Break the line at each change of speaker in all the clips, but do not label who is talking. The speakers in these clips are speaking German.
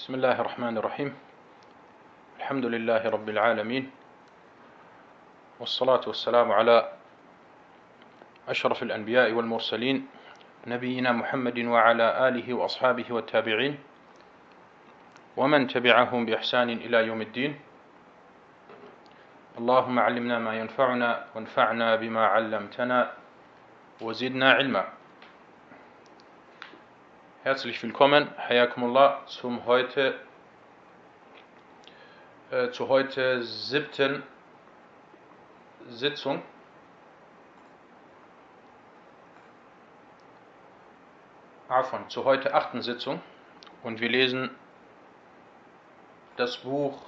بسم الله الرحمن الرحيم الحمد لله رب العالمين والصلاة والسلام على أشرف الأنبياء والمرسلين نبينا محمد وعلى آله وأصحابه والتابعين ومن تبعهم بإحسان إلى يوم الدين اللهم علمنا ما ينفعنا وانفعنا بما علمتنا وزدنا علما Herzlich willkommen, Hayakumullah, zum heute, äh, zur heute siebten Sitzung. Afon, zur heute achten Sitzung. Und wir lesen das Buch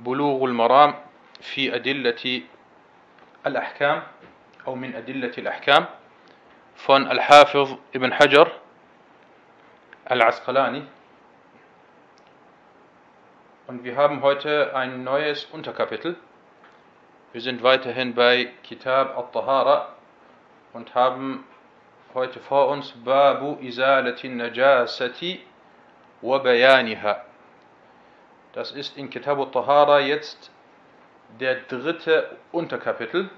Bulughul Maram fi Adillati al-Ahkam, au min Adillati al-Ahkam, von Al-Hafiz ibn Hajar Al-Asqalani. Und wir haben heute ein neues Unterkapitel. Wir sind weiterhin bei Kitab al-Tahara und haben heute vor uns Babu Izalati Najasati wa Bayaniha. Das ist in Kitab al-Tahara jetzt der dritte Unterkapitel.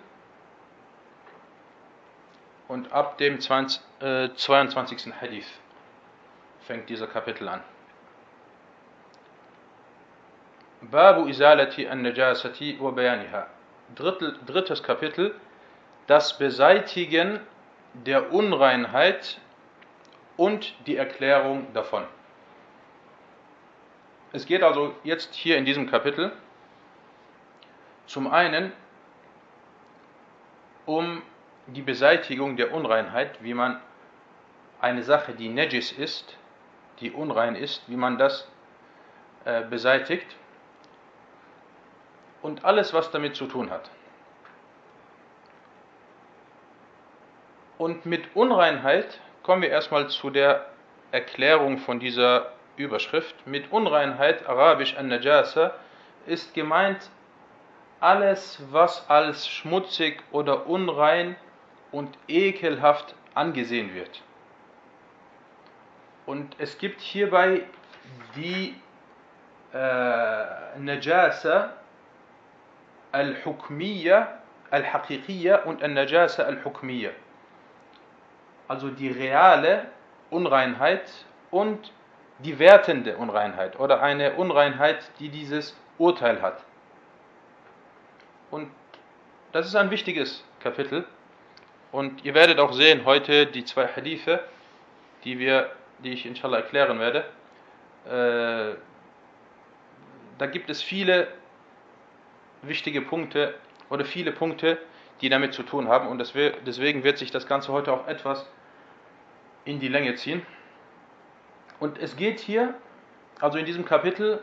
Und ab dem 20, äh, 22. Hadith fängt dieser Kapitel an. Babu Izalati an-Najasati wa Bayaniha. Drittes Kapitel, das Beseitigen der Unreinheit und die Erklärung davon. Es geht also jetzt hier in diesem Kapitel zum einen um die Beseitigung der Unreinheit, wie man eine Sache, die Najis ist, die unrein ist, wie man das äh, beseitigt und alles, was damit zu tun hat. Und mit Unreinheit kommen wir erstmal zu der Erklärung von dieser Überschrift. Mit Unreinheit, arabisch an-Najasa, ist gemeint alles, was als schmutzig oder unrein und ekelhaft angesehen wird. Und es gibt hierbei die äh, Najasa al-Hukmiyya, al-Haqiqiyya und al-Najasa al-Hukmiyya. Also die reale Unreinheit und die wertende Unreinheit oder eine Unreinheit, die dieses Urteil hat. Und das ist ein wichtiges Kapitel. Und ihr werdet auch sehen heute die zwei Hadithe, die wir die ich inshallah erklären werde, äh, da gibt es viele wichtige Punkte oder viele Punkte, die damit zu tun haben und deswegen wird sich das Ganze heute auch etwas in die Länge ziehen. Und es geht hier, also in diesem Kapitel,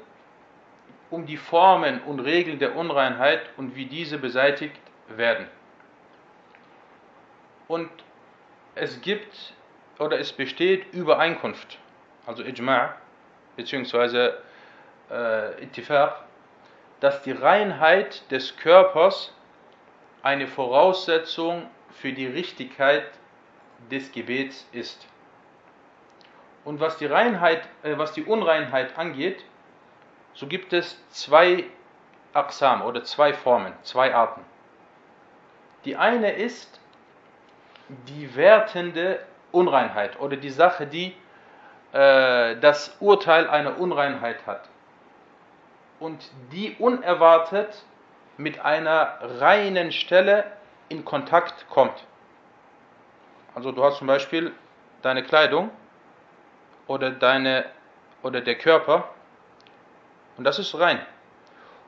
um die Formen und Regeln der Unreinheit und wie diese beseitigt werden. Und es gibt oder es besteht Übereinkunft, also Ijma' bzw. Äh, Ittifaq, dass die Reinheit des Körpers eine Voraussetzung für die Richtigkeit des Gebets ist. Und was die Reinheit, äh, was die Unreinheit angeht, so gibt es zwei Aqsam oder zwei Formen, zwei Arten. Die eine ist die wertende Unreinheit oder die Sache, die äh, das Urteil einer Unreinheit hat und die unerwartet mit einer reinen Stelle in Kontakt kommt. Also du hast zum Beispiel deine Kleidung oder deine oder der Körper und das ist rein.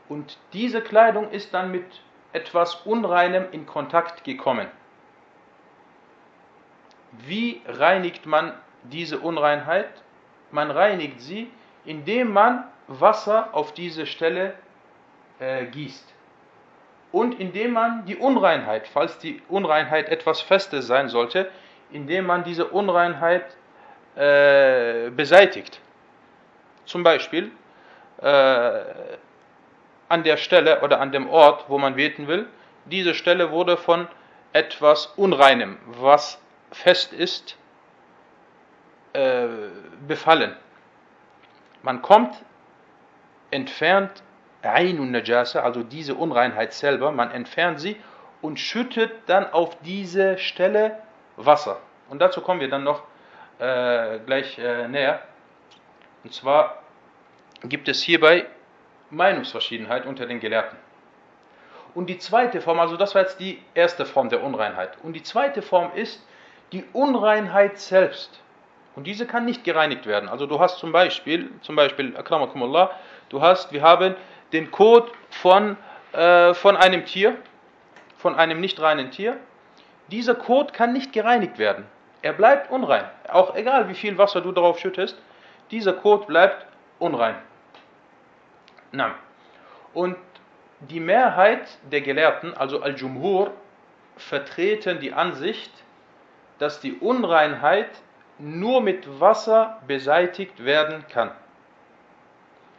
Und diese Kleidung ist dann mit etwas Unreinem in Kontakt gekommen. Wie reinigt man diese Unreinheit? Man reinigt sie, indem man Wasser auf diese Stelle äh, gießt. Und indem man die Unreinheit, falls die Unreinheit etwas Festes sein sollte, indem man diese Unreinheit äh, beseitigt. Zum Beispiel äh, an der Stelle oder an dem Ort, wo man beten will, diese Stelle wurde von etwas Unreinem, was fest ist, äh, befallen. man kommt entfernt Ainun Najasa, also diese Unreinheit selber, man entfernt sie und schüttet dann auf diese Stelle Wasser. Und dazu kommen wir dann noch äh, gleich äh, näher. Und zwar gibt es hierbei Meinungsverschiedenheit unter den Gelehrten. Und die zweite Form, also das war jetzt die erste Form der Unreinheit. Und die zweite Form ist die Unreinheit selbst. Und diese kann nicht gereinigt werden. Also du hast zum Beispiel, zum Beispiel, akramakumullah, du hast, wir haben den Kot von, äh, von einem Tier, von einem nicht reinen Tier. Dieser Kot kann nicht gereinigt werden. Er bleibt unrein. Auch egal wie viel Wasser du darauf schüttest, dieser Kot bleibt unrein. Na. Und die Mehrheit der Gelehrten, also Al-Jumhur, vertreten die Ansicht, dass die Unreinheit nur mit Wasser beseitigt werden kann.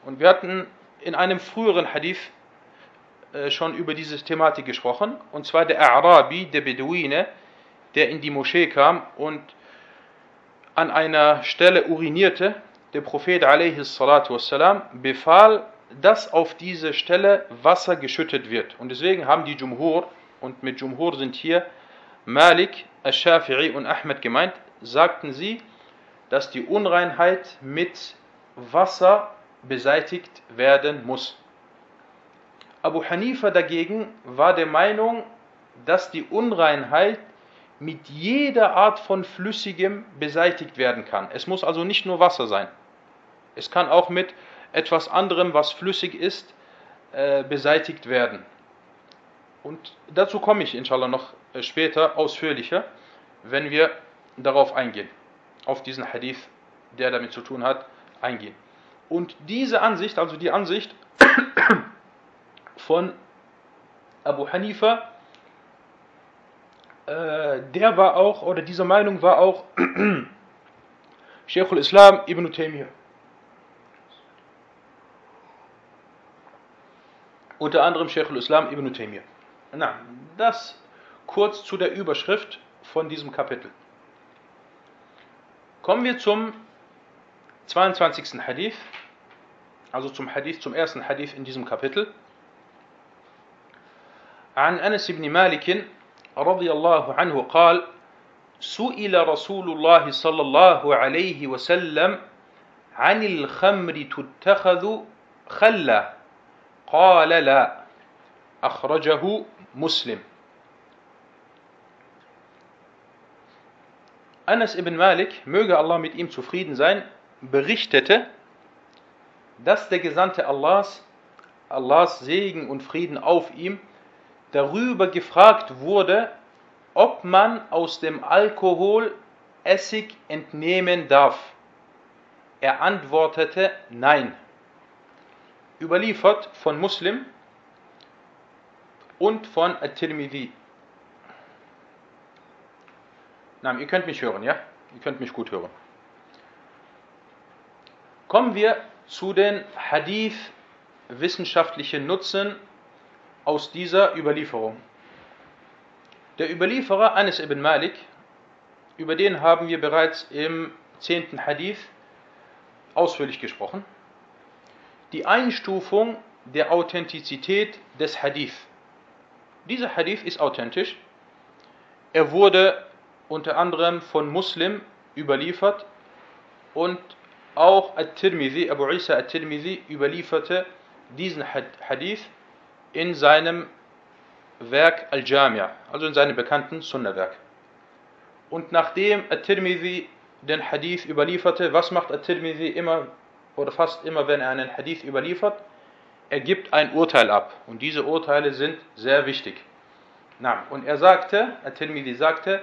Und wir hatten in einem früheren Hadith äh, schon über diese Thematik gesprochen, und zwar der Arabi, der Beduine, der in die Moschee kam und an einer Stelle urinierte. Der Prophet wassalam, befahl, dass auf diese Stelle Wasser geschüttet wird. Und deswegen haben die Jumhur, und mit Jumhur sind hier Malik, Al-Shafi'i und Ahmed gemeint, sagten sie, dass die Unreinheit mit Wasser beseitigt werden muss. Abu Hanifa dagegen war der Meinung, dass die Unreinheit mit jeder Art von Flüssigem beseitigt werden kann. Es muss also nicht nur Wasser sein. Es kann auch mit etwas anderem, was flüssig ist, äh, beseitigt werden. Und dazu komme ich inshallah noch später ausführlicher, wenn wir darauf eingehen, auf diesen Hadith, der damit zu tun hat, eingehen. Und diese Ansicht, also die Ansicht von Abu Hanifa, äh, der war auch, oder diese Meinung war auch Sheikhul Islam ibn Taymiyyah. Unter anderem Sheikhul Islam ibn Taymiyyah. Na, das kurz zu der Überschrift von diesem Kapitel. Kommen wir zum 22. Hadith, also zum Hadith, zum ersten Hadith in diesem Kapitel. عن أنس بن مالك رضي الله عنه قال سئل رسول الله صلى الله عليه وسلم عن الخمر تتخذ خلا قال لا أخرجه مسلم Anas ibn Malik, möge Allah mit ihm zufrieden sein, berichtete, dass der Gesandte Allahs, Allahs Segen und Frieden auf ihm, darüber gefragt wurde, ob man aus dem Alkohol Essig entnehmen darf. Er antwortete Nein. Überliefert von Muslim und von At-Tirmidhi. Nein, ihr könnt mich hören, ja? Ihr könnt mich gut hören. Kommen wir zu den Hadith wissenschaftlichen Nutzen aus dieser Überlieferung. Der Überlieferer Anis ibn Malik, über den haben wir bereits im zehnten Hadith ausführlich gesprochen. Die Einstufung der Authentizität des Hadith. Dieser Hadith ist authentisch. Er wurde unter anderem von Muslim überliefert und auch At-Tirmidhi, Abu Isa At-Tirmidhi überlieferte diesen Hadith in seinem Werk Al-Jamia, also in seinem bekannten Sunnah-Werk. Und nachdem At-Tirmidhi den Hadith überlieferte, was macht At-Tirmidhi immer oder fast immer, wenn er einen Hadith überliefert? Er gibt ein Urteil ab. Und diese Urteile sind sehr wichtig. Na, und er sagte, At-Tirmidhi sagte,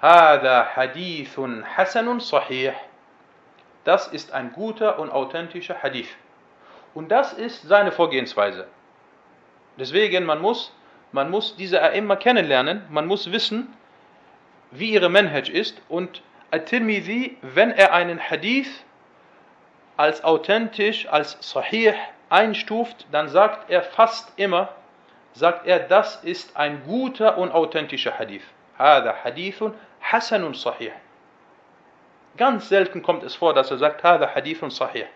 Hada hadithun hasanun sahih. Das ist ein guter und authentischer Hadith. Und das ist seine Vorgehensweise. Deswegen, man muss, man muss diese immer kennenlernen, man muss wissen, wie ihre Manhaj ist. Und At-Tirmidhi, wenn er einen Hadith als authentisch, als sahih einstuft, dann sagt er fast immer, sagt er, das ist ein guter und authentischer Hadith. Hada hadithun Hasanun Sahih. Ganz selten kommt es vor, dass er sagt, Hada Hadithun Sahih.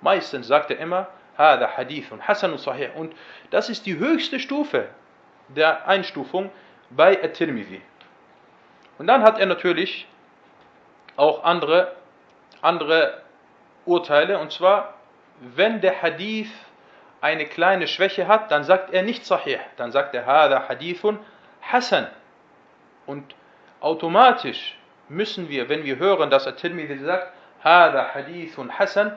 Meistens sagt er immer, Hada Hadithun Hasan Sahih. Und das ist die höchste Stufe der Einstufung bei At-Tirmidhi. Und dann hat er natürlich auch andere, andere Urteile, und zwar, wenn der Hadith eine kleine Schwäche hat, dann sagt er nicht Sahih, dann sagt er Hada Hadithun Hasan. Und automatisch müssen wir, wenn wir hören, dass At-Tirmidhi sagt, Hada Hadithun Hasan,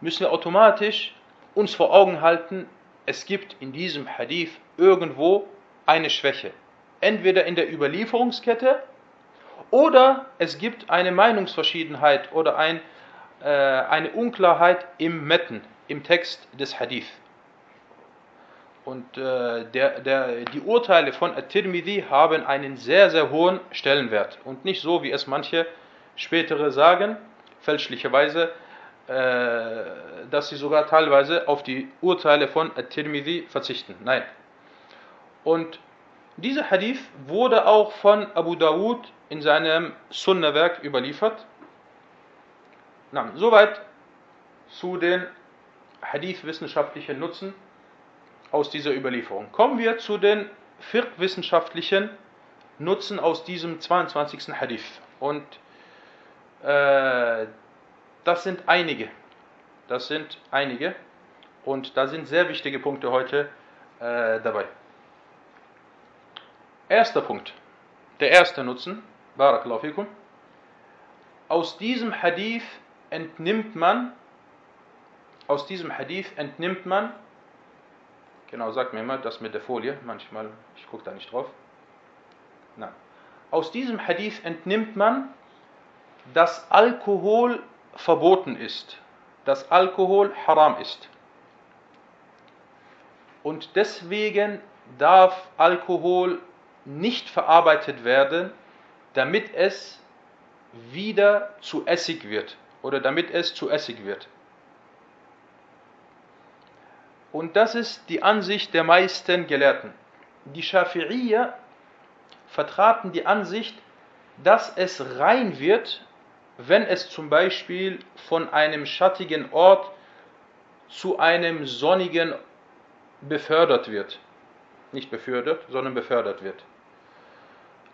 müssen wir automatisch uns vor Augen halten, es gibt in diesem Hadith irgendwo eine Schwäche. Entweder in der Überlieferungskette oder es gibt eine Meinungsverschiedenheit oder ein, äh, eine Unklarheit im Metten, im Text des Hadith. Und äh, der, der, die Urteile von At-Tirmidhi haben einen sehr, sehr hohen Stellenwert. Und nicht so, wie es manche spätere sagen, fälschlicherweise, äh, dass sie sogar teilweise auf die Urteile von At-Tirmidhi verzichten. Nein. Und dieser Hadith wurde auch von Abu Dawud in seinem Sunnah-Werk überliefert. Na, soweit zu den Hadith-wissenschaftlichen Nutzen aus dieser Überlieferung. Kommen wir zu den fiqh-wissenschaftlichen Nutzen aus diesem 22. Hadith. Und äh, das sind einige. Das sind einige. Und da sind sehr wichtige Punkte heute äh, dabei. Erster Punkt. Der erste Nutzen. Barakallahu fikum. Aus diesem Hadith entnimmt man, aus diesem Hadith entnimmt man, genau, sagt mir immer das mit der Folie, manchmal, ich gucke da nicht drauf. Na. Aus diesem Hadith entnimmt man, dass Alkohol verboten ist, dass Alkohol haram ist. Und deswegen darf Alkohol nicht verarbeitet werden, damit es wieder zu Essig wird oder damit es zu Essig wird. Und das ist die Ansicht der meisten Gelehrten. Die Schafi'iyya vertraten die Ansicht, dass es rein wird, wenn es zum Beispiel von einem schattigen Ort zu einem sonnigen befördert wird. Nicht befördert, sondern befördert wird.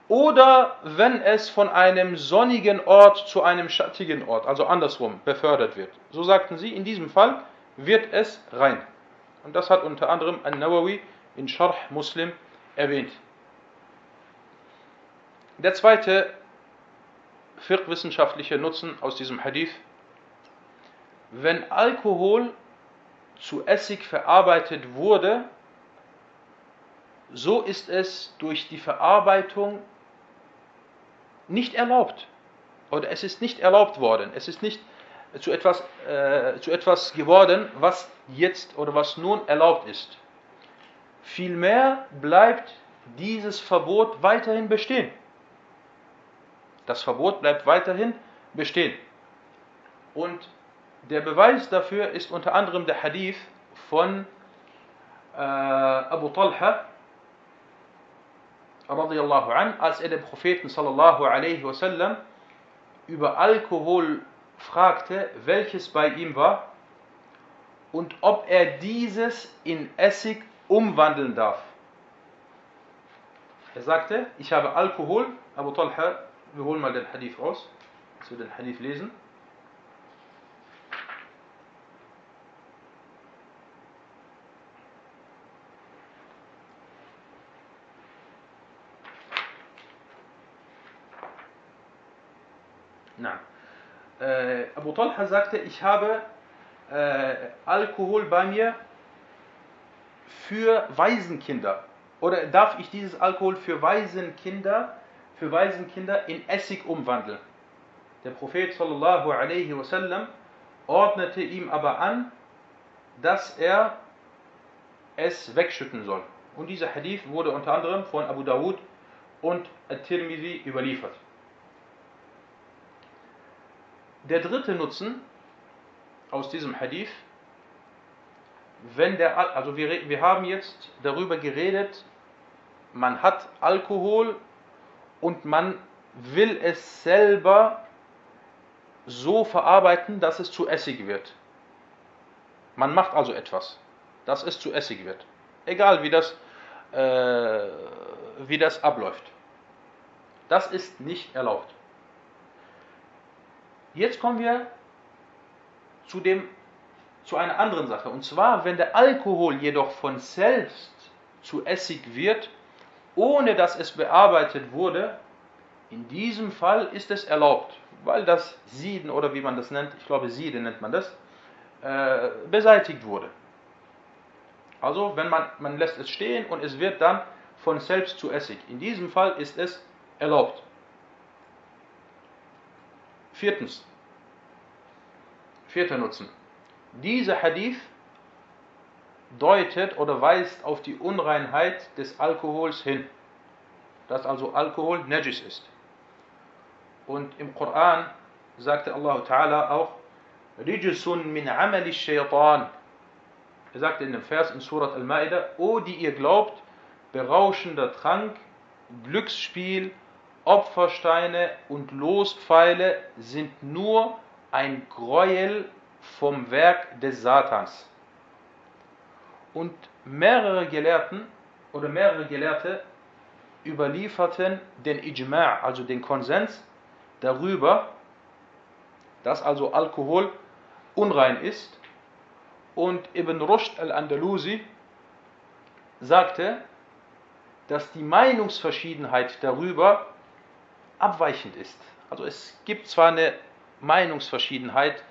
Oder wenn es von einem sonnigen Ort zu einem schattigen Ort, also andersrum, befördert wird. So sagten sie, in diesem Fall wird es rein. Und das hat unter anderem An-Nawawi in Sharh Muslim erwähnt. Der zweite fiqh-wissenschaftliche Nutzen aus diesem Hadith. Wenn Alkohol zu Essig verarbeitet wurde, so ist es durch die Verarbeitung nicht erlaubt. Oder es ist nicht erlaubt worden. Es ist nicht zu etwas, äh, zu etwas geworden, was jetzt oder was nun erlaubt ist. Vielmehr bleibt dieses Verbot weiterhin bestehen. Das Verbot bleibt weiterhin bestehen. Und der Beweis dafür ist unter anderem der Hadith von äh, Abu Talha radiallahu an, als er den Propheten sallallahu alaihi wasallam über Alkohol fragte, welches bei ihm war und ob er dieses in Essig umwandeln darf. Er sagte, ich habe Alkohol, Abu Talha wir holen mal den Hadith raus, dass wir den Hadith lesen. Na. Äh, Abu Talha sagte, ich habe äh, Alkohol bei mir für Waisenkinder. Oder darf ich dieses Alkohol für Waisenkinder für Waisenkinder in Essig umwandeln. Der Prophet sallallahu alaihi wasallam ordnete ihm aber an, dass er es wegschütten soll. Und dieser Hadith wurde unter anderem von Abu Dawud und At-Tirmidhi überliefert. Der dritte Nutzen aus diesem Hadith, wenn der, also wir, wir haben jetzt darüber geredet, man hat Alkohol und man will es selber so verarbeiten, dass es zu Essig wird. Man macht also etwas, dass es zu Essig wird. Egal wie das, äh, wie das abläuft. Das ist nicht erlaubt. Jetzt kommen wir zu, dem, zu einer anderen Sache. Und zwar, wenn der Alkohol jedoch von selbst zu Essig wird, ohne dass es bearbeitet wurde, in diesem Fall ist es erlaubt, weil das Sieden oder wie man das nennt, ich glaube Sieden nennt man das, äh, beseitigt wurde. Also wenn man, man lässt es stehen und es wird dann von selbst zu Essig. In diesem Fall ist es erlaubt. Viertens. Vierter Nutzen. Dieser Hadith deutet oder weist auf die Unreinheit des Alkohols hin, dass also Alkohol Najis ist. Und im Koran sagte Allah Ta'ala auch, Rijsun min amali shaytan. Er sagte in dem Vers in Surat Al-Ma'idah, O die ihr glaubt, berauschender Trank, Glücksspiel, Opfersteine und Lospfeile sind nur ein Gräuel vom Werk des Satans. Und mehrere Gelehrten oder mehrere Gelehrte überlieferten den Ijma', also den Konsens darüber, dass also Alkohol unrein ist. Und Ibn Rushd al-Andalusi sagte, dass die Meinungsverschiedenheit darüber abweichend ist. Also es gibt zwar eine Meinungsverschiedenheit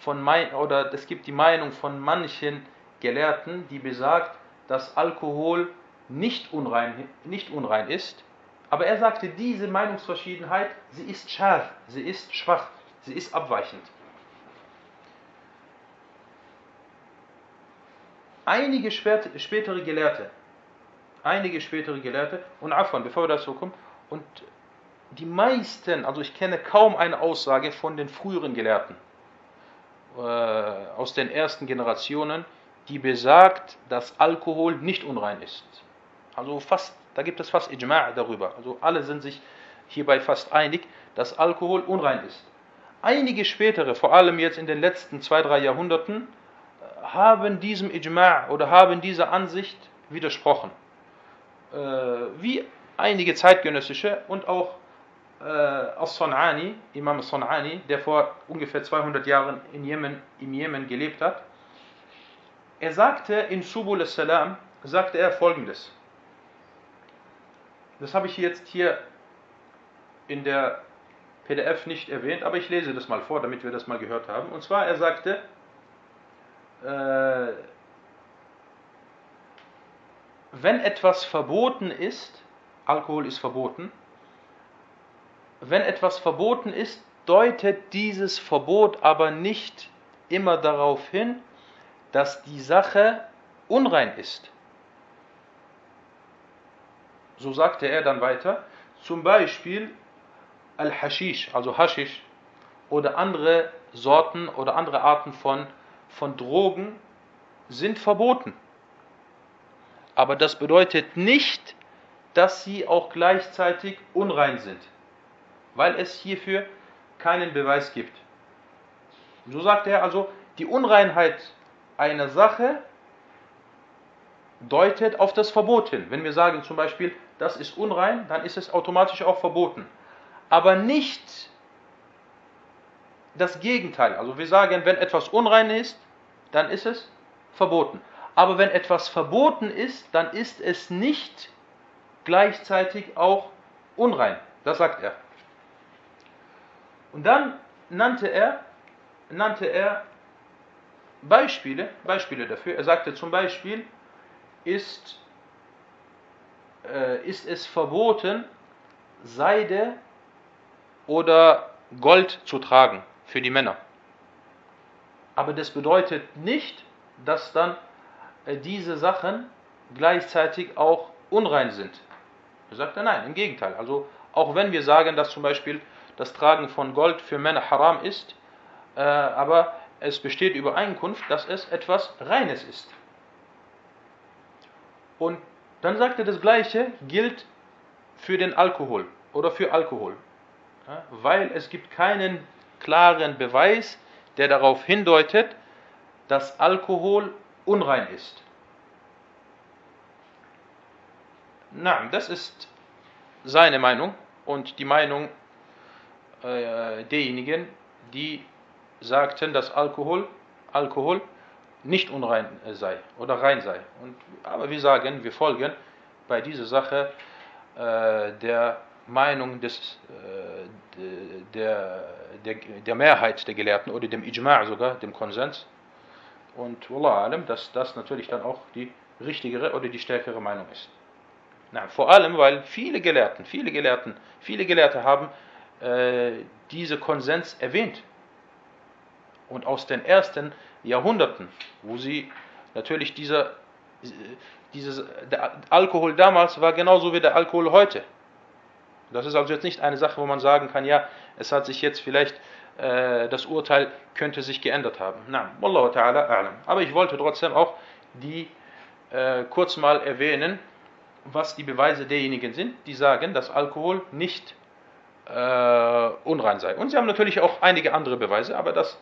von oder es gibt die Meinung von manchen Gelehrten, die besagt, dass Alkohol nicht unrein, nicht unrein ist, aber er sagte, diese Meinungsverschiedenheit, sie ist scharf, sie ist schwach, sie ist abweichend. Einige spätere Gelehrte, einige spätere Gelehrte, und Afwan, bevor wir dazu kommen, und die meisten, also ich kenne kaum eine Aussage von den früheren Gelehrten äh, aus den ersten Generationen, die besagt, dass Alkohol nicht unrein ist. Also fast, da gibt es fast Ijma' darüber. Also alle sind sich hierbei fast einig, dass Alkohol unrein ist. Einige spätere, vor allem jetzt in den letzten zwei, drei Jahrhunderten, haben diesem Ijma' oder haben dieser Ansicht widersprochen. Äh, wie einige zeitgenössische und auch äh, As-San'ani, Imam As-San'ani, der vor ungefähr 200 Jahren in Jemen, im Jemen gelebt hat, er sagte in Subul al-Salam, sagte er folgendes. Das habe ich jetzt hier in der PDF nicht erwähnt, aber ich lese das mal vor, damit wir das mal gehört haben. Und zwar, er sagte, äh, wenn etwas verboten ist, Alkohol ist verboten, wenn etwas verboten ist, deutet dieses Verbot aber nicht immer darauf hin, dass die Sache unrein ist. So sagte er dann weiter, zum Beispiel Al-Hashish, also Hashish, oder andere Sorten oder andere Arten von, von Drogen sind verboten. Aber das bedeutet nicht, dass sie auch gleichzeitig unrein sind weil es hierfür keinen Beweis gibt. So sagt er also, die Unreinheit einer Sache deutet auf das Verbot hin. Wenn wir sagen zum Beispiel, das ist unrein, dann ist es automatisch auch verboten. Aber nicht das Gegenteil. Also wir sagen, wenn etwas unrein ist, dann ist es verboten. Aber wenn etwas verboten ist, dann ist es nicht gleichzeitig auch unrein. Das sagt er. Und dann nannte er, nannte er Beispiele, Beispiele dafür. Er sagte zum Beispiel, ist, äh, ist es verboten, Seide oder Gold zu tragen für die Männer. Aber das bedeutet nicht, dass dann äh, diese Sachen gleichzeitig auch unrein sind. Er sagte nein, im Gegenteil. Also auch wenn wir sagen, dass zum Beispiel das Tragen von Gold für Männer haram ist, äh, aber es besteht Übereinkunft, dass es etwas Reines ist. Und dann sagt er, das Gleiche gilt für den Alkohol oder für Alkohol, ja, weil es gibt keinen klaren Beweis, der darauf hindeutet, dass Alkohol unrein ist. Na, das ist seine Meinung und die Meinung äh, derjenigen, die sagten, dass Alkohol, Alkohol nicht unrein sei oder rein sei. Und, aber wir sagen, wir folgen bei dieser Sache äh, der Meinung des, äh, der, der, der Mehrheit der Gelehrten oder dem Ijma' sogar, dem Konsens. Und Wallah alam, dass das natürlich dann auch die richtigere oder die stärkere Meinung ist. Na, vor allem, weil viele Gelehrten, viele Gelehrten, viele Gelehrte haben äh, diese Konsens erwähnt. Und aus den ersten Jahrhunderten, wo sie natürlich dieser, dieses, der Alkohol damals war genauso wie der Alkohol heute. Das ist also jetzt nicht eine Sache, wo man sagen kann, ja, es hat sich jetzt vielleicht, äh, das Urteil könnte sich geändert haben. Na, Wallahu ta'ala a'lam. Aber ich wollte trotzdem auch die äh, kurz mal erwähnen, was die Beweise derjenigen sind, die sagen, dass Alkohol nicht äh, unrein sei. Und sie haben natürlich auch einige andere Beweise, aber das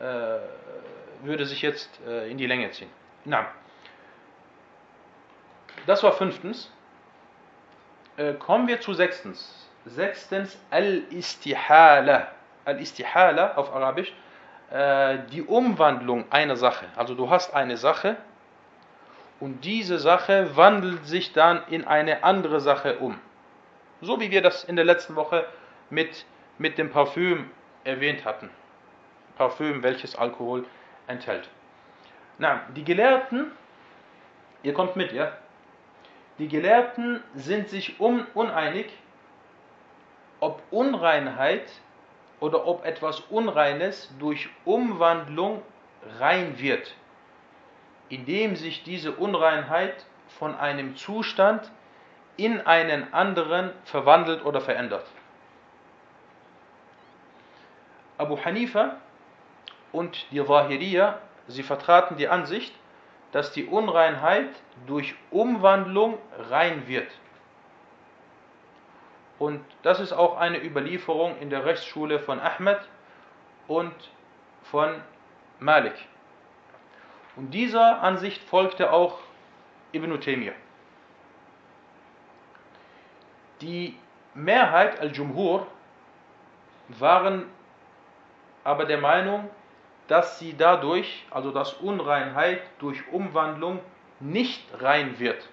äh, würde sich jetzt äh, in die Länge ziehen. Na, das war fünftens. Äh, kommen wir zu sechstens. Sechstens, Al-Istihala. Al-Istihala auf Arabisch, äh, die Umwandlung einer Sache. Also du hast eine Sache und diese Sache wandelt sich dann in eine andere Sache um. So wie wir das in der letzten Woche mit, mit dem Parfüm erwähnt hatten. Parfüm, welches Alkohol enthält. Na, die Gelehrten, ihr kommt mit, ja? Die Gelehrten sind sich un uneinig, ob Unreinheit oder ob etwas Unreines durch Umwandlung rein wird, indem sich diese Unreinheit von einem Zustand in einen anderen verwandelt oder verändert. Abu Hanifa und die Zahiriya, sie vertraten die Ansicht, dass die Unreinheit durch Umwandlung rein wird. Und das ist auch eine Überlieferung in der Rechtsschule von Ahmed und von Malik. Und dieser Ansicht folgte auch Ibn Taymiyyah. Die Mehrheit, Al-Jumhur, waren aber der Meinung, dass sie dadurch, also dass Unreinheit durch Umwandlung nicht rein wird.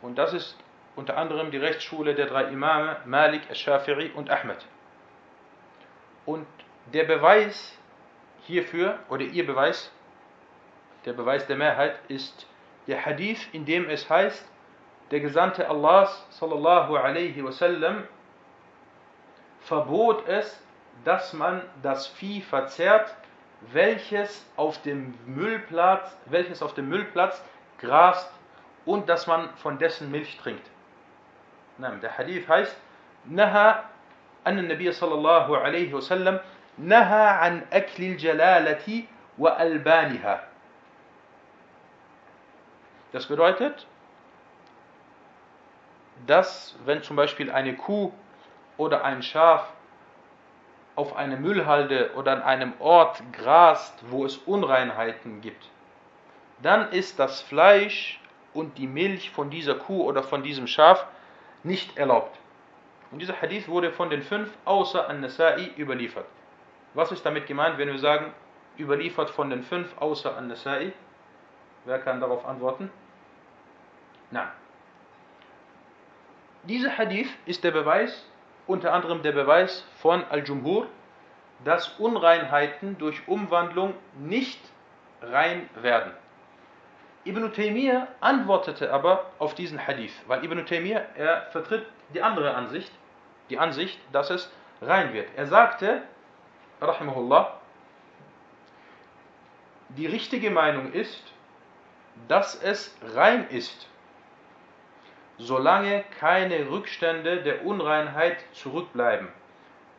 Und das ist unter anderem die Rechtsschule der drei Imame Malik, Al-Shafi'i und Ahmed. Und der Beweis hierfür, oder ihr Beweis, der Beweis der Mehrheit, ist der Hadith, in dem es heißt, der Gesandte Allahs sallallahu alaihi wasallam verbot es, dass man das Vieh verzehrt, welches auf dem Müllplatz, welches auf dem Müllplatz grast und dass man von dessen Milch trinkt. Nein, der Hadith heißt, Naha an Nabi sallallahu alaihi wasallam Naha an akli Jalalati wa albaniha. Das bedeutet, dass wenn zum Beispiel eine Kuh oder ein Schaf auf einer Müllhalde oder an einem Ort grast, wo es Unreinheiten gibt, dann ist das Fleisch und die Milch von dieser Kuh oder von diesem Schaf nicht erlaubt. Und dieser Hadith wurde von den fünf außer An-Nasa'i überliefert. Was ist damit gemeint, wenn wir sagen, überliefert von den fünf außer An-Nasa'i? Wer kann darauf antworten? Nein. Dieser Hadith ist der Beweis, unter anderem der Beweis von Al-Jumhur, dass Unreinheiten durch Umwandlung nicht rein werden. Ibn Taymiyyah antwortete aber auf diesen Hadith, weil Ibn Taymiyyah, er vertritt die andere Ansicht, die Ansicht, dass es rein wird. Er sagte, rahimahullah, die richtige Meinung ist, dass es rein ist solange keine Rückstände der Unreinheit zurückbleiben,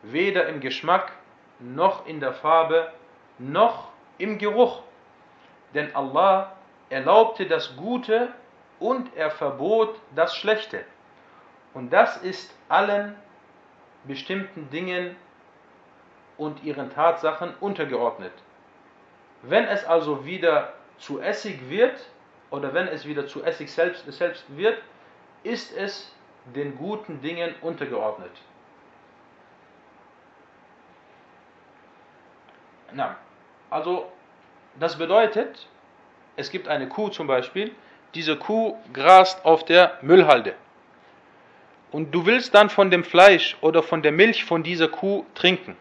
weder im Geschmack noch in der Farbe noch im Geruch. Denn Allah erlaubte das Gute und er verbot das Schlechte. Und das ist allen bestimmten Dingen und ihren Tatsachen untergeordnet. Wenn es also wieder zu Essig wird, oder wenn es wieder zu Essig selbst, selbst wird, ist es den guten Dingen untergeordnet. Na, also das bedeutet, es gibt eine Kuh zum Beispiel, diese Kuh grast auf der Müllhalde. Und du willst dann von dem Fleisch oder von der Milch von dieser Kuh trinken.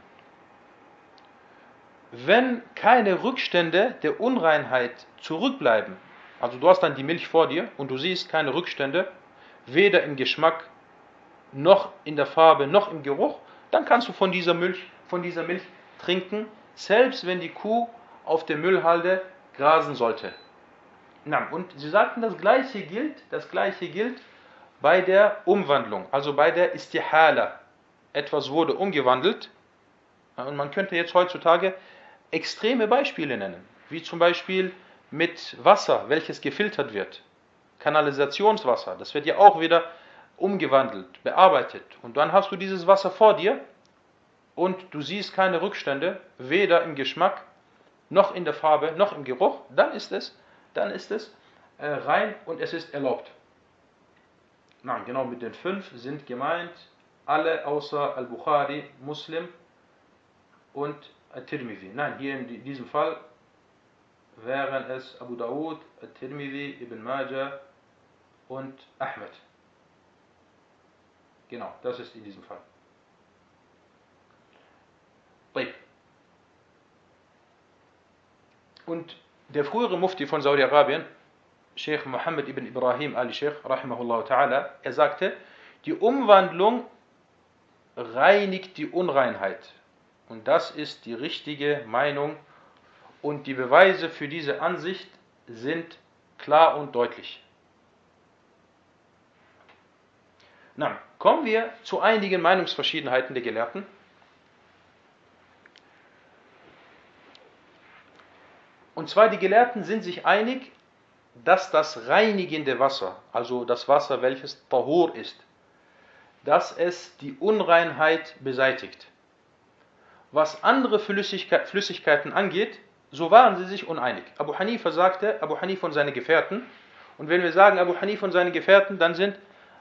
Wenn keine Rückstände der Unreinheit zurückbleiben, also du hast dann die Milch vor dir und du siehst keine Rückstände, weder im Geschmack noch in der Farbe noch im Geruch, dann kannst du von dieser Milch, von dieser Milch trinken, selbst wenn die Kuh auf der Müllhalde grasen sollte. Na, und sie sagten, das gleiche gilt, das gleiche gilt bei der Umwandlung, also bei der Istihala. Etwas wurde umgewandelt und man könnte jetzt heutzutage extreme Beispiele nennen, wie zum Beispiel mit Wasser, welches gefiltert wird. Kanalisationswasser, das wird ja auch wieder umgewandelt, bearbeitet. Und dann hast du dieses Wasser vor dir und du siehst keine Rückstände, weder im Geschmack, noch in der Farbe, noch im Geruch, dann ist es, dann ist es äh, rein und es ist erlaubt. Nein, genau mit den fünf sind gemeint alle außer Al-Bukhari, Muslim und Al-Tirmidhi. Nein, hier in diesem Fall wären es Abu Dawud, Al-Tirmidhi, Ibn Majah und Ahmed. Genau, das ist in diesem Fall. Und der frühere Mufti von Saudi-Arabien, Sheikh Mohammed ibn Ibrahim al-Sheikh, rahimahullah ta'ala, er sagte, die Umwandlung reinigt die Unreinheit. Und das ist die richtige Meinung und die Beweise für diese Ansicht sind klar und deutlich. Na, kommen wir zu einigen Meinungsverschiedenheiten der Gelehrten. Und zwar die Gelehrten sind sich einig, dass das reinigende Wasser, also das Wasser, welches Tahur ist, dass es die Unreinheit beseitigt. Was andere Flüssigkeiten angeht, so waren sie sich uneinig. Abu Hanifa sagte, Abu Hanifa und seine Gefährten, und wenn wir sagen Abu Hanifa und seine Gefährten, dann sind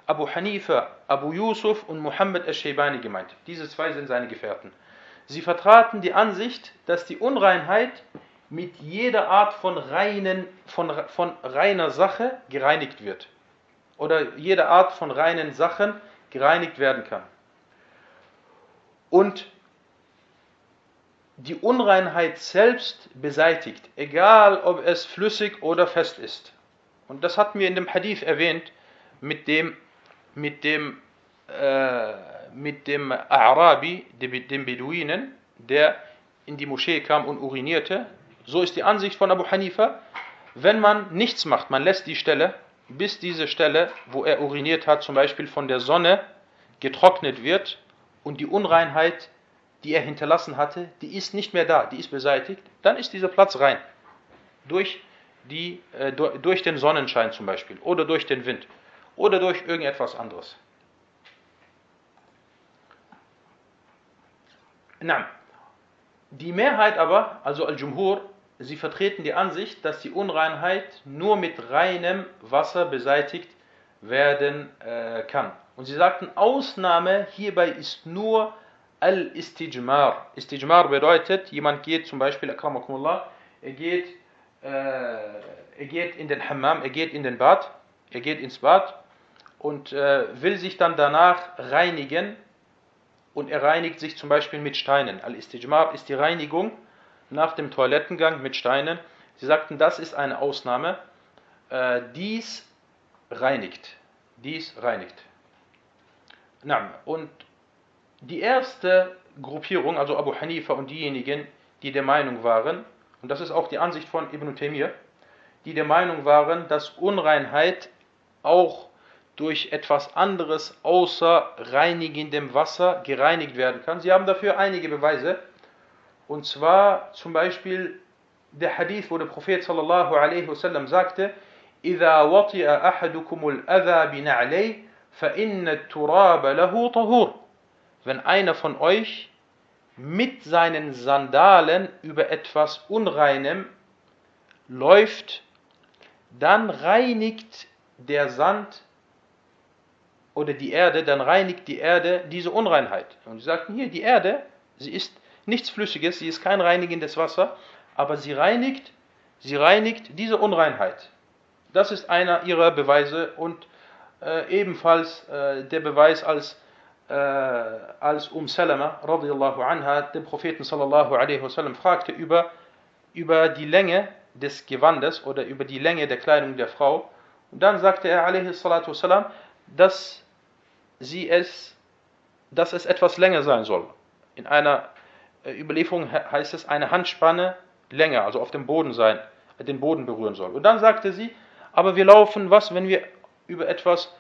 Abu Hanifa, Abu Yusuf und Muhammad al-Shaybani gemeint. Diese zwei sind seine Gefährten. Sie vertraten die Ansicht, dass die Unreinheit mit jeder Art von, reinen, von, von reiner Sache gereinigt wird. Oder jede Art von reinen Sachen gereinigt werden kann. Und die Unreinheit selbst beseitigt, egal ob es flüssig oder fest ist. Und das hatten wir in dem Hadith erwähnt mit dem mit dem, äh, mit dem Arabi, dem Beduinen, der in die Moschee kam und urinierte. So ist die Ansicht von Abu Hanifa, wenn man nichts macht, man lässt die Stelle, bis diese Stelle, wo er uriniert hat, zum Beispiel von der Sonne getrocknet wird und die Unreinheit, die er hinterlassen hatte, die ist nicht mehr da, die ist beseitigt, dann ist dieser Platz rein. Durch, die, äh, durch den Sonnenschein zum Beispiel oder durch den Wind oder durch irgendetwas anderes. Na, die Mehrheit aber, also Al-Jumhur, sie vertreten die Ansicht, dass die Unreinheit nur mit reinem Wasser beseitigt werden äh, kann. Und sie sagten, Ausnahme hierbei ist nur Al-Istijmar. Istijmar bedeutet, jemand geht zum Beispiel, er geht, äh, er geht in den Hammam, er geht in den Bad, er geht ins Bad und äh, will sich dann danach reinigen und er reinigt sich zum Beispiel mit Steinen. Al-Istijmar ist die Reinigung nach dem Toilettengang mit Steinen. Sie sagten, das ist eine Ausnahme. Äh, dies reinigt. Dies reinigt. Na, und die erste Gruppierung, also Abu Hanifa und diejenigen, die der Meinung waren, und das ist auch die Ansicht von Ibn Taymiyyah, die der Meinung waren, dass Unreinheit auch durch etwas anderes außer reinigendem Wasser gereinigt werden kann. Sie haben dafür einige Beweise. Und zwar zum Beispiel der Hadith, wo der Prophet sallallahu alaihi wasallam sagte, إذا وطئ أحدكم الأذى بنعلي فإن التراب له طهور. Wenn einer von euch mit seinen Sandalen über etwas Unreinem läuft, dann reinigt der Sand oder die Erde, dann reinigt die Erde diese Unreinheit. Und sie sagten hier, die Erde, sie ist nichts Flüssiges, sie ist kein reinigendes Wasser, aber sie reinigt, sie reinigt diese Unreinheit. Das ist einer ihrer Beweise und äh, ebenfalls äh, der Beweis, als, äh, als Um Salama radiallahu anha den Propheten sallallahu alaihi wasallam fragte über, über die Länge des Gewandes oder über die Länge der Kleidung der Frau. Und dann sagte er alaihi salatu wasallam, dass sie es, dass es etwas länger sein soll. In einer äh, Überlieferung heißt es eine Handspanne länger, also auf dem Boden sein, den Boden berühren soll. Und dann sagte sie, aber wir laufen, was, wenn wir über etwas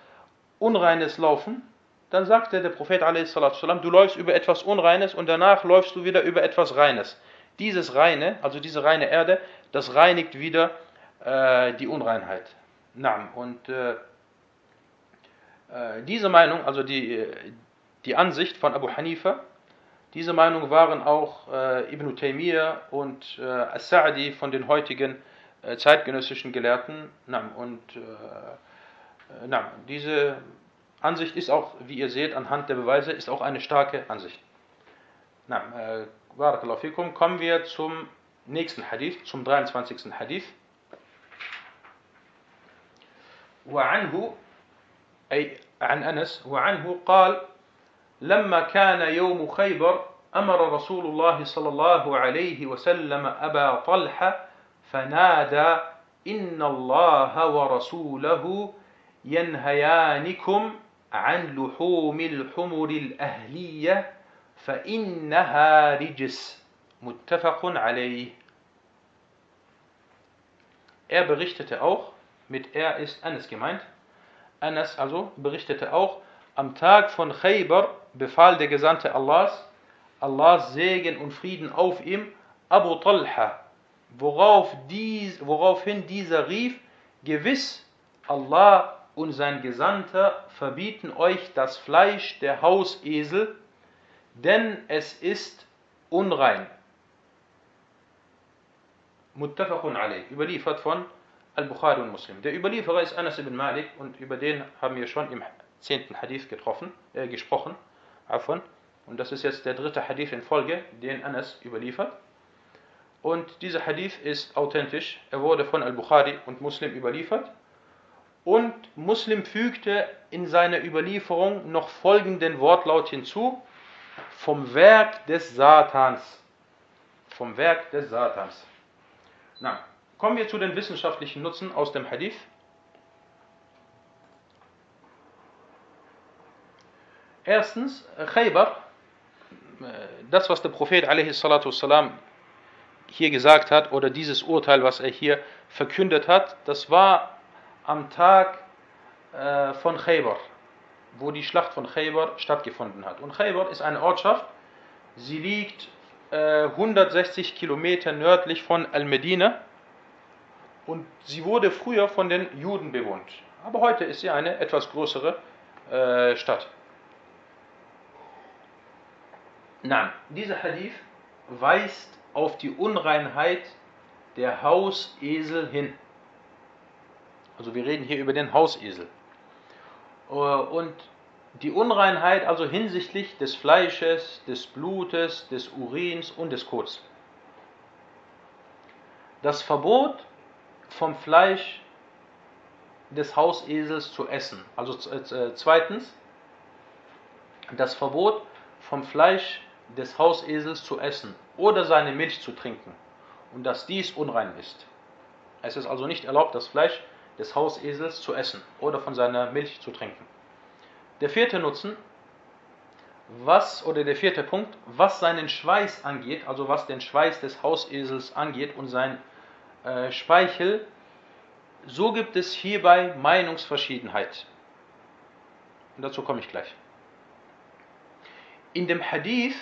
Unreines laufen? Dann sagte der Prophet a.s., du läufst über etwas Unreines und danach läufst du wieder über etwas Reines. Dieses Reine, also diese reine Erde, das reinigt wieder äh, die Unreinheit. Na, und äh, diese Meinung, also die, die Ansicht von Abu Hanifa, diese Meinung waren auch äh, Ibn Taymiyyah und äh, As-Sa'di von den heutigen äh, zeitgenössischen Gelehrten. Na, und äh, äh, na, diese Ansicht ist auch, wie ihr seht, anhand der Beweise, ist auch eine starke Ansicht. Na, äh, Barakallahu fikum, kommen wir zum nächsten Hadith, zum 23. Hadith. وعنه أي عن أنس وعنه قال لما كان يوم خيبر أمر رسول الله صلى الله عليه وسلم أبا طلحة فنادى إن الله ورسوله ينهيانكم عن لحوم الحمر الأهلية فإنها رجس. متفق عليه. Er berichtete auch, mit er ist Anas gemeint, Anas also berichtete auch, am Tag von Khaybar befahl der Gesandte Allahs, Allahs Segen und Frieden auf ihm, Abu Talha, worauf dies, woraufhin dieser rief, gewiss, Allah und sein Gesandter verbieten euch das Fleisch der Hausesel, denn es ist unrein. Muttafaqun alayh, überliefert von Al-Bukhari und Muslim. Der Überlieferer ist Anas ibn Malik und über den haben wir schon im zehnten Hadith getroffen, äh, gesprochen. Afon. Und das ist jetzt der dritte Hadith in Folge, den Anas überliefert. Und dieser Hadith ist authentisch. Er wurde von Al-Bukhari und Muslim überliefert. Und Muslim fügte in seiner Überlieferung noch folgenden Wortlaut hinzu: vom Werk des Satans. Vom Werk des Satans. Na, Kommen wir zu den wissenschaftlichen Nutzen aus dem Hadith. Erstens, Khaybar, äh, das was der Prophet والسلام, hier gesagt hat, oder dieses Urteil, was er hier verkündet hat, das war am Tag äh, von Khaybar, wo die Schlacht von Khaybar stattgefunden hat. Und Khaybar ist eine Ortschaft, sie liegt 160 äh, Kilometer nördlich von Al-Medina und sie wurde früher von den Juden bewohnt. Aber heute ist sie eine etwas größere äh, Stadt. Nein, dieser Hadith weist auf die Unreinheit der Hausesel hin. Also wir reden hier über den Hausesel. Äh, und die Unreinheit also hinsichtlich des Fleisches, des Blutes, des Urins und des Kots. Das Verbot vom Fleisch des Hausesels zu essen. Also äh, zweitens, das Verbot vom Fleisch des Hausesels zu essen oder seine Milch zu trinken und dass dies unrein ist. Es ist also nicht erlaubt, das Fleisch des Hausesels zu essen oder von seiner Milch zu trinken. Der vierte Nutzen, was oder der vierte Punkt, was seinen Schweiß angeht, also was den Schweiß des Hausesels angeht und sein äh, Speichel, so gibt es hierbei Meinungsverschiedenheit. Und dazu komme ich gleich. In dem Hadith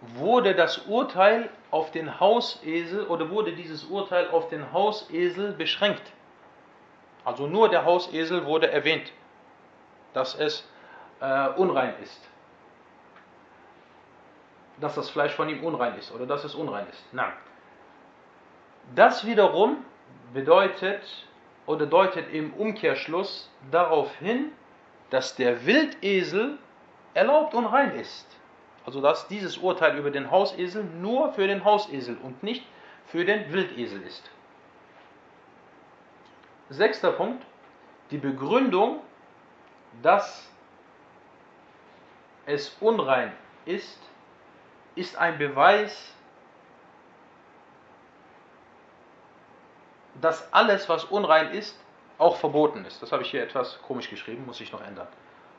wurde das Urteil auf den Hausesel oder wurde dieses Urteil auf den Hausesel beschränkt. Also nur der Hausesel wurde erwähnt, dass es äh, unrein ist. dass das Fleisch von ihm unrein ist oder dass es unrein ist. Nein. Das wiederum bedeutet oder deutet im Umkehrschluss darauf hin, dass der Wildesel erlaubt und rein ist. Also dass dieses Urteil über den Hausesel nur für den Hausesel und nicht für den Wildesel ist. Sechster Punkt, die Begründung, dass es unrein ist, ist ein Beweis, dass alles, was unrein ist, auch verboten ist. Das habe ich hier etwas komisch geschrieben, muss ich noch ändern.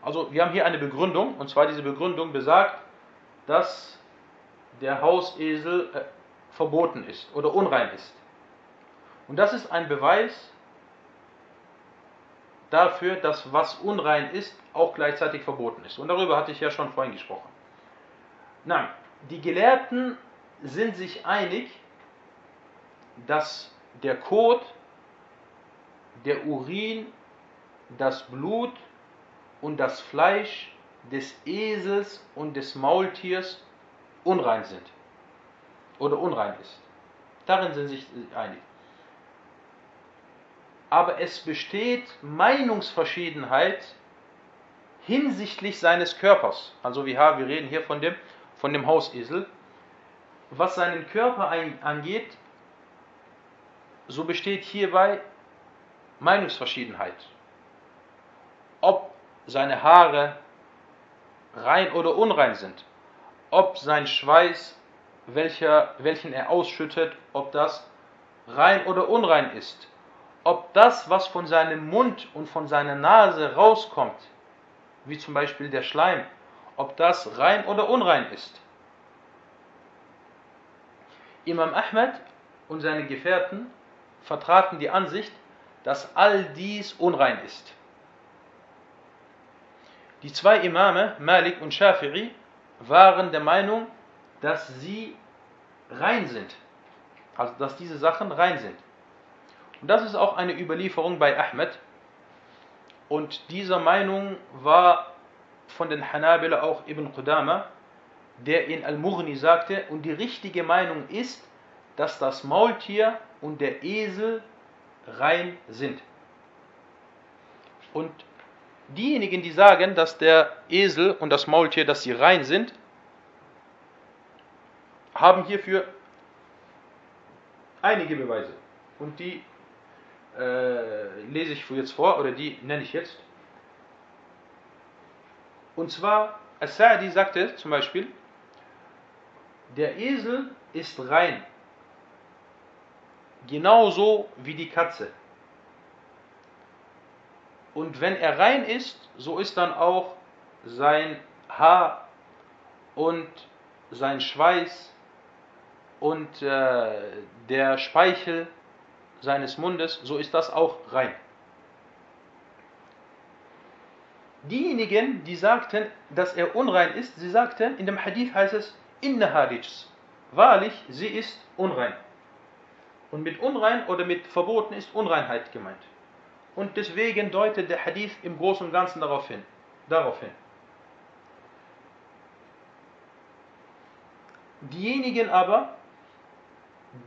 Also wir haben hier eine Begründung, und zwar diese Begründung besagt, dass der Hausesel äh, verboten ist oder unrein ist. Und das ist ein Beweis dafür, dass was unrein ist, auch gleichzeitig verboten ist. Und darüber hatte ich ja schon vorhin gesprochen. Nein, die Gelehrten sind sich einig, dass der Kot, der Urin, das Blut und das Fleisch des Esels und des Maultiers unrein sind oder unrein ist. Darin sind sich einig. Aber es besteht Meinungsverschiedenheit hinsichtlich seines Körpers. Also wir, haben, wir reden hier von dem, von dem Hausesel. Was seinen Körper angeht, so besteht hierbei Meinungsverschiedenheit. Ob seine Haare rein oder unrein sind, ob sein Schweiß, welcher, welchen er ausschüttet, ob das rein oder unrein ist, ob das, was von seinem Mund und von seiner Nase rauskommt, wie zum Beispiel der Schleim, ob das rein oder unrein ist. Imam Ahmed und seine Gefährten vertraten die Ansicht, dass all dies unrein ist. Die zwei Imame, Malik und Shafi'i, waren der Meinung, dass sie rein sind. Also dass diese Sachen rein sind. Und das ist auch eine Überlieferung bei Ahmed. Und dieser Meinung war von den Hanabila auch Ibn Qudama, der in Al-Mughni sagte, und die richtige Meinung ist, dass das Maultier und der Esel rein sind. Und diejenigen, die sagen, dass der Esel und das Maultier, dass sie rein sind, haben hierfür einige Beweise. Und die äh, lese ich jetzt vor, oder die nenne ich jetzt. Und zwar, As-Sa'di sagte zum Beispiel, der Esel ist rein genauso wie die Katze. Und wenn er rein ist, so ist dann auch sein Haar und sein Schweiß und äh, der Speichel seines Mundes, so ist das auch rein. Diejenigen, die sagten, dass er unrein ist, sie sagten, in dem Hadith heißt es, innaha Wahrlich, sie ist unrein. Und mit unrein oder mit verboten ist Unreinheit gemeint. Und deswegen deutet der Hadith im Großen und Ganzen darauf hin. Darauf hin. Diejenigen aber,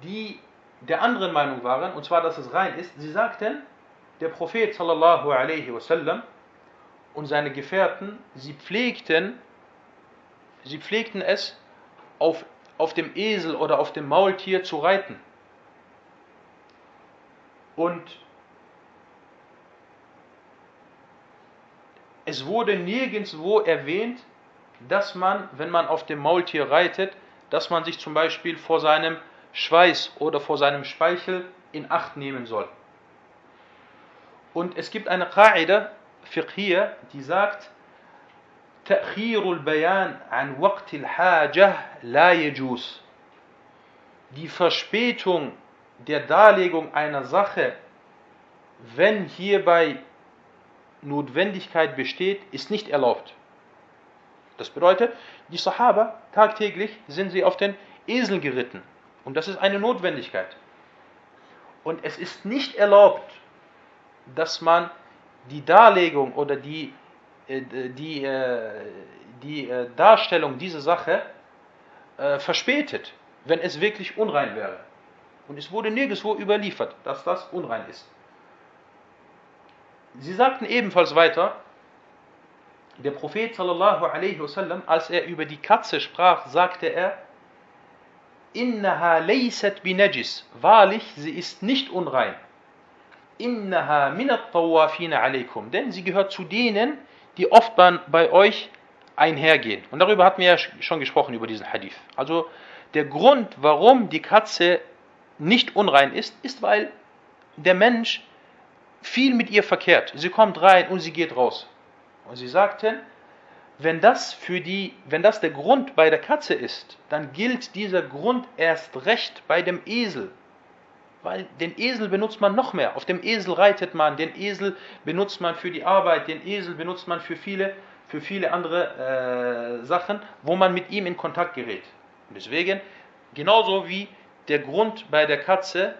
die der anderen Meinung waren, und zwar, dass es rein ist, sie sagten, der Prophet sallallahu alaihi wasallam und seine Gefährten, sie pflegten, sie pflegten es, auf, auf dem Esel oder auf dem Maultier zu reiten Und es wurde nirgendwo erwähnt, dass man, wenn man auf dem Maultier reitet, dass man sich zum Beispiel vor seinem Schweiß oder vor seinem Speichel in Acht nehmen soll. Und es gibt eine Qa'ida, Fiqhiyya, die sagt, تأخير البيان عن وقت الحاجة لا يجوز. Die Verspätung der Darlegung einer Sache, wenn hierbei Notwendigkeit besteht, ist nicht erlaubt. Das bedeutet, die Sahaba, tagtäglich sind sie auf den Esel geritten. Und das ist eine Notwendigkeit. Und es ist nicht erlaubt, dass man die Darlegung oder die, äh, die, äh, die äh, Darstellung dieser Sache verspätet, wenn es wirklich unrein wäre. Und es wurde nirgendwo überliefert, dass das unrein ist. Sie sagten ebenfalls weiter, der Prophet sallallahu alaihi wasallam, als er über die Katze sprach, sagte er, Innaha laysat binajis. Wahrlich, sie ist nicht unrein. Innaha minat tawafina alaikum. Denn sie gehört zu denen, die oft bei euch einhergehen. Und darüber hatten wir ja schon gesprochen, über diesen Hadith. Also der Grund, warum die Katze nicht unrein ist, ist, weil der Mensch viel mit ihr verkehrt. Sie kommt rein und sie geht raus. Und sie sagten, wenn das für die, wenn das der Grund bei der Katze ist, dann gilt dieser Grund erst recht bei dem Esel. Weil den Esel benutzt man noch mehr. Auf dem Esel reitet man, den Esel benutzt man für die Arbeit, den Esel benutzt man für viele, für viele andere äh, Sachen, wo man mit ihm in Kontakt gerät. Deswegen, genauso wie der Grund bei der Katze,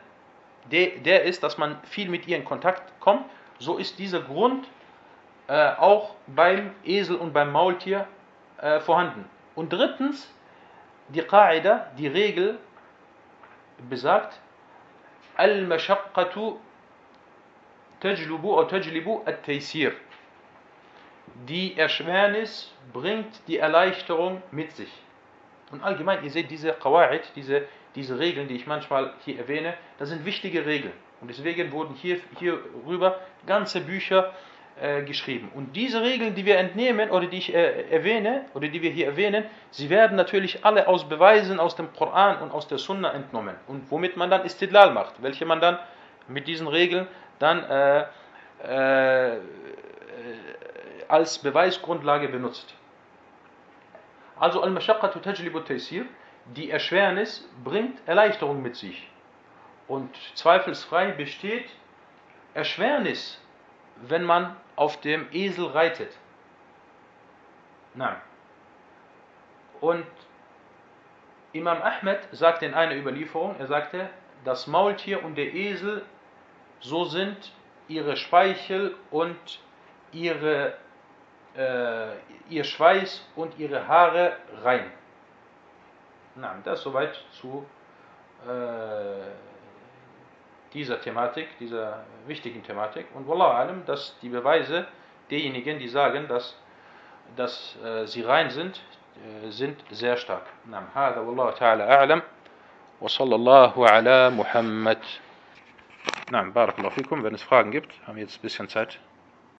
der, der ist, dass man viel mit ihr in Kontakt kommt, so ist dieser Grund äh, auch beim Esel und beim Maultier äh, vorhanden. Und drittens, die Qaida, die Regel besagt, Al-Mashaqqatu tajlubu oder tajlibu at-Taysir. Die Erschwernis bringt die Erleichterung mit sich. Und allgemein, ihr seht diese Qawa'id, diese, diese Regeln, die ich manchmal hier erwähne, das sind wichtige Regeln. Und deswegen wurden hier, hierüber ganze Bücher äh, geschrieben. Und diese Regeln, die wir entnehmen oder die ich äh, erwähne oder die wir hier erwähnen, sie werden natürlich alle aus Beweisen aus dem Koran und aus der Sunna entnommen. Und womit man dann Istidlal macht, welche man dann mit diesen Regeln dann äh, äh als Beweisgrundlage benutzt. Also Al-Mashaqqatu tajlibu taysir, die Erschwernis bringt Erleichterung mit sich. Und zweifelsfrei besteht Erschwernis wenn man auf dem Esel reitet. Nein. Und Imam Ahmed sagte in einer Überlieferung, er sagte, das Maultier und der Esel, so sind ihre Speichel und ihre, äh, ihr Schweiß und ihre Haare rein. Nein, das soweit zu äh, dieser Thematik, dieser wichtigen Thematik. Und Wallahu alam, dass die Beweise derjenigen, die sagen, dass, dass äh, sie rein sind, äh, sind sehr stark. Nam, hada wallahu ta'ala a'lam. وصلى الله على محمد نعم بارك الله فيكم wenn es Fragen gibt haben wir jetzt ein bisschen Zeit